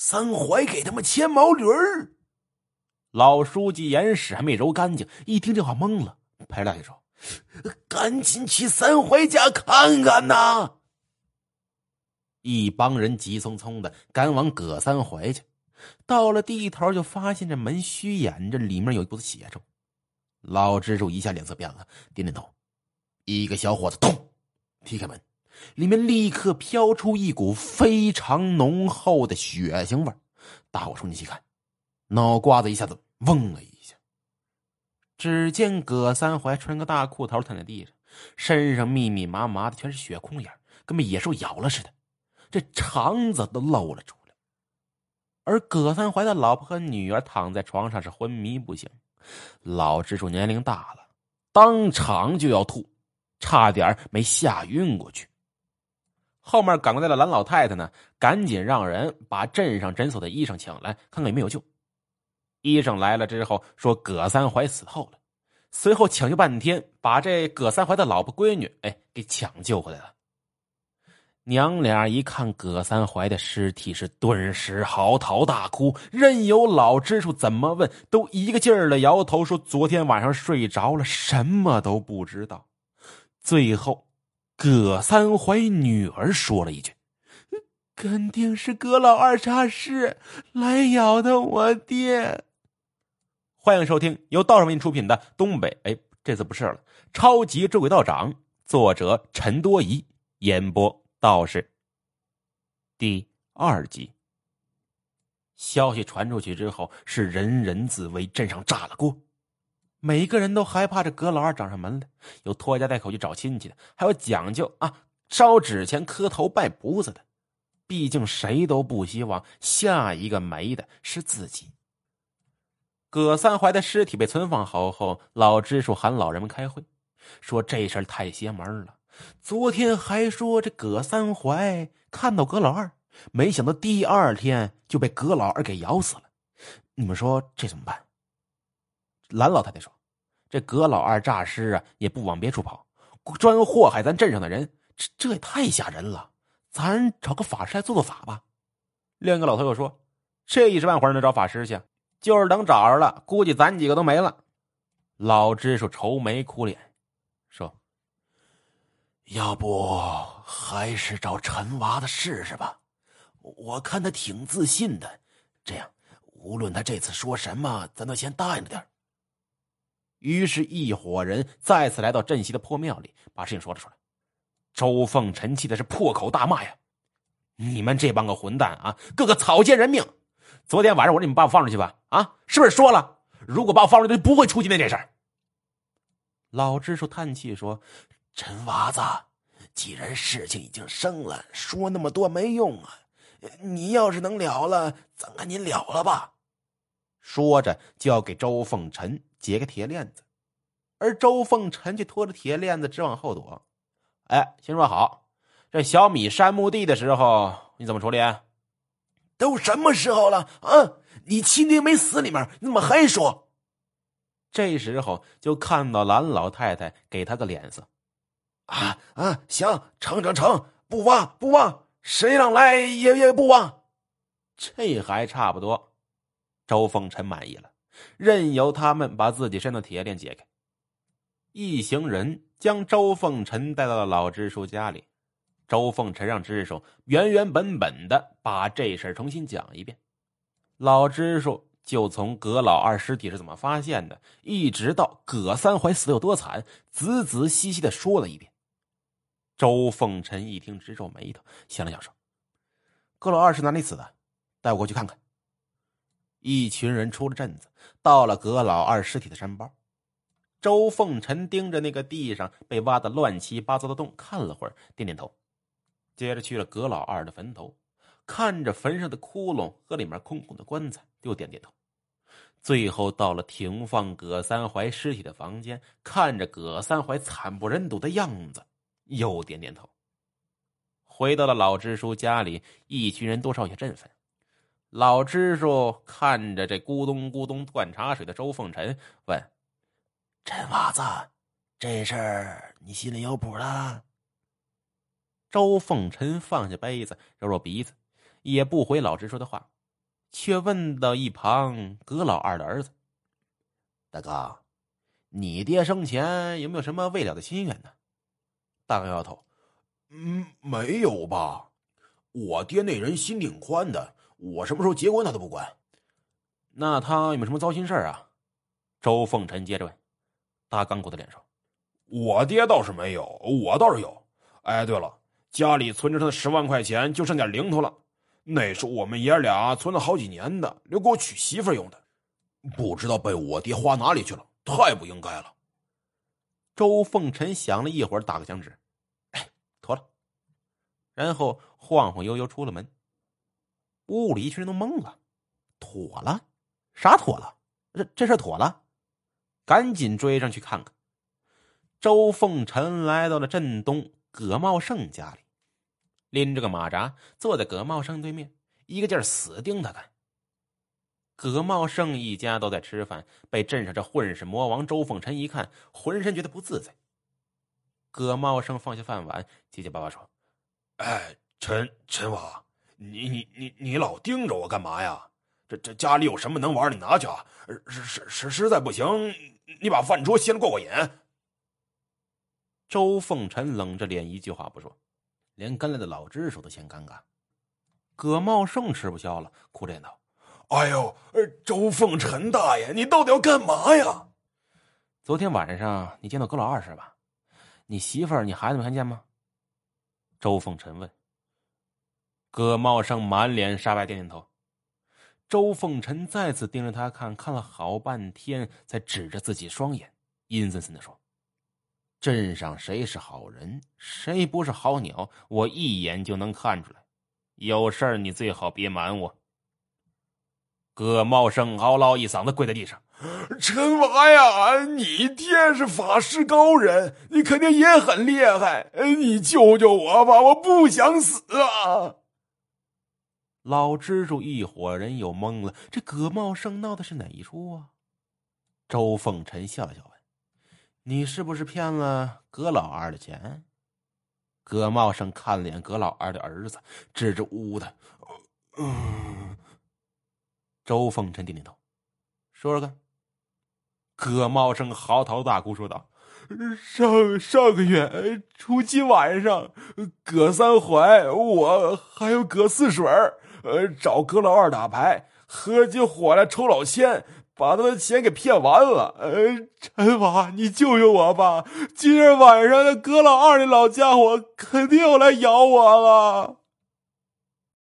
三槐给他们牵毛驴儿。老书记眼屎还没揉干净，一听这话懵了，拍大腿说：“赶紧去三槐家看看呐！”一帮人急匆匆的赶往葛三槐去，到了地头就发现这门虚掩着，里面有一股子血臭。老支书一下脸色变了，点点头。一个小伙子咚踢开门，里面立刻飘出一股非常浓厚的血腥味大伙冲进去看，脑瓜子一下子嗡了一下。只见葛三怀穿个大裤头躺在地上，身上密密麻麻的全是血空眼，跟被野兽咬了似的。这肠子都露了出来，而葛三怀的老婆和女儿躺在床上是昏迷不醒。老支书年龄大了，当场就要吐，差点没吓晕过去。后面赶过来的蓝老太太呢，赶紧让人把镇上诊所的医生请来，看看有没有救。医生来了之后说葛三怀死透了，随后抢救半天，把这葛三怀的老婆闺女哎给抢救回来了。娘俩一看葛三怀的尸体，是顿时嚎啕大哭，任由老支书怎么问，都一个劲儿的摇头，说昨天晚上睡着了，什么都不知道。最后，葛三怀女儿说了一句：“肯定是葛老二诈尸来咬的我爹。”欢迎收听由道上为您出品的《东北》，哎，这次不是了，《超级捉鬼道长》，作者陈多疑，演播。道士第二集，消息传出去之后，是人人自危，镇上炸了锅。每个人都害怕这葛老二找上门来，有拖家带口去找亲戚的，还有讲究啊烧纸钱、磕头拜菩萨的。毕竟谁都不希望下一个没的是自己。葛三怀的尸体被存放好后，老支书喊老人们开会，说这事儿太邪门了。昨天还说这葛三怀看到葛老二，没想到第二天就被葛老二给咬死了。你们说这怎么办？蓝老太太说：“这葛老二诈尸啊，也不往别处跑，专祸害咱镇上的人，这这也太吓人了。咱找个法师来做做法吧。”另一个老头又说：“这一时半会儿能找法师去？就是等找着了，估计咱几个都没了。”老支书愁眉苦脸说。要不还是找陈娃子试试吧，我看他挺自信的。这样，无论他这次说什么，咱都先答应着点于是，一伙人再次来到镇西的破庙里，把事情说了出来。周凤臣气的是破口大骂呀：“你们这帮个混蛋啊，个个草菅人命！昨天晚上我让你们把我放出去吧，啊，是不是说了？如果把我放出去，就不会出今天这事儿。”老支书叹气说。陈娃子，既然事情已经生了，说那么多没用啊！你要是能了了，咱赶紧了了吧。说着就要给周凤臣解个铁链子，而周凤臣却拖着铁链子直往后躲。哎，先说好，这小米山墓地的时候你怎么处理？都什么时候了啊？你亲爹没死里面，你怎么还说？这时候就看到蓝老太太给他个脸色。啊啊！行，成成成，不挖不挖，谁让来也也不挖。这还差不多。周凤臣满意了，任由他们把自己身上的铁链解开。一行人将周凤臣带到了老支书家里。周凤臣让支书原原本本的把这事重新讲一遍。老支书就从葛老二尸体是怎么发现的，一直到葛三怀死的有多惨，仔仔细细的说了一遍。周凤臣一听，直皱眉头，想了想说：“葛老二是哪里死的？带我过去看看。”一群人出了镇子，到了葛老二尸体的山包。周凤臣盯着那个地上被挖的乱七八糟的洞看了会儿，点点头，接着去了葛老二的坟头，看着坟上的窟窿和里面空空的棺材，又点点头。最后到了停放葛三怀尸体的房间，看着葛三怀惨不忍睹的样子。又点点头，回到了老支书家里，一群人多少有些振奋。老支书看着这咕咚咕咚灌茶水的周凤臣，问：“陈娃子，这事儿你心里有谱了？”周凤臣放下杯子，揉揉鼻子，也不回老支书的话，却问到一旁葛老二的儿子：“大哥，你爹生前有没有什么未了的心愿呢？”大哥摇头：“嗯，没有吧？我爹那人心挺宽的，我什么时候结婚他都不管。那他有没有什么糟心事儿啊？”周凤臣接着问。大干鼓的脸上：“我爹倒是没有，我倒是有。哎，对了，家里存着他的十万块钱，就剩点零头了。那是我们爷俩存了好几年的，留给我娶媳妇用的，不知道被我爹花哪里去了，太不应该了。”周凤臣想了一会儿，打个响指：“哎，妥了。”然后晃晃悠悠出了门。屋里一群人都懵了：“妥了？啥妥了？这这事妥了？”赶紧追上去看看。周凤臣来到了镇东葛茂盛家里，拎着个马扎坐在葛茂盛对面，一个劲儿死盯他看。葛茂盛一家都在吃饭，被镇上这混世魔王周凤臣一看，浑身觉得不自在。葛茂盛放下饭碗，结结巴巴说：“哎，陈陈王，你你你你老盯着我干嘛呀？这这家里有什么能玩，你拿去啊！实实实实在不行。”你把饭桌掀过过瘾。周凤臣冷着脸，一句话不说，连跟来的老支书都嫌尴尬。葛茂盛吃不消了，哭着道：“哎呦，周凤臣大爷，你到底要干嘛呀？昨天晚上你见到葛老二是吧？你媳妇儿、你孩子没看见吗？”周凤臣问。葛茂盛满脸煞白，点点头。周凤臣再次盯着他看，看了好半天，才指着自己双眼，阴森森的说：“镇上谁是好人，谁不是好鸟，我一眼就能看出来。有事儿你最好别瞒我。”葛茂生嗷唠一嗓子跪在地上：“陈娃呀，你爹是法师高人，你肯定也很厉害，你救救我吧，我不想死啊！”老支书一伙人又懵了，这葛茂生闹的是哪一出啊？周凤臣笑了笑问：“你是不是骗了葛老二的钱？”葛茂生看了眼葛老二的儿子，支支吾吾的：“。”周凤臣点点头，说说看。葛茂生嚎啕大哭说道：“上上个月初七晚上，葛三怀，我还有葛四水儿。”呃，找葛老二打牌，合起伙来抽老千，把他的钱给骗完了。呃，陈娃，你救救我吧！今儿晚上那葛老二那老家伙肯定要来咬我了。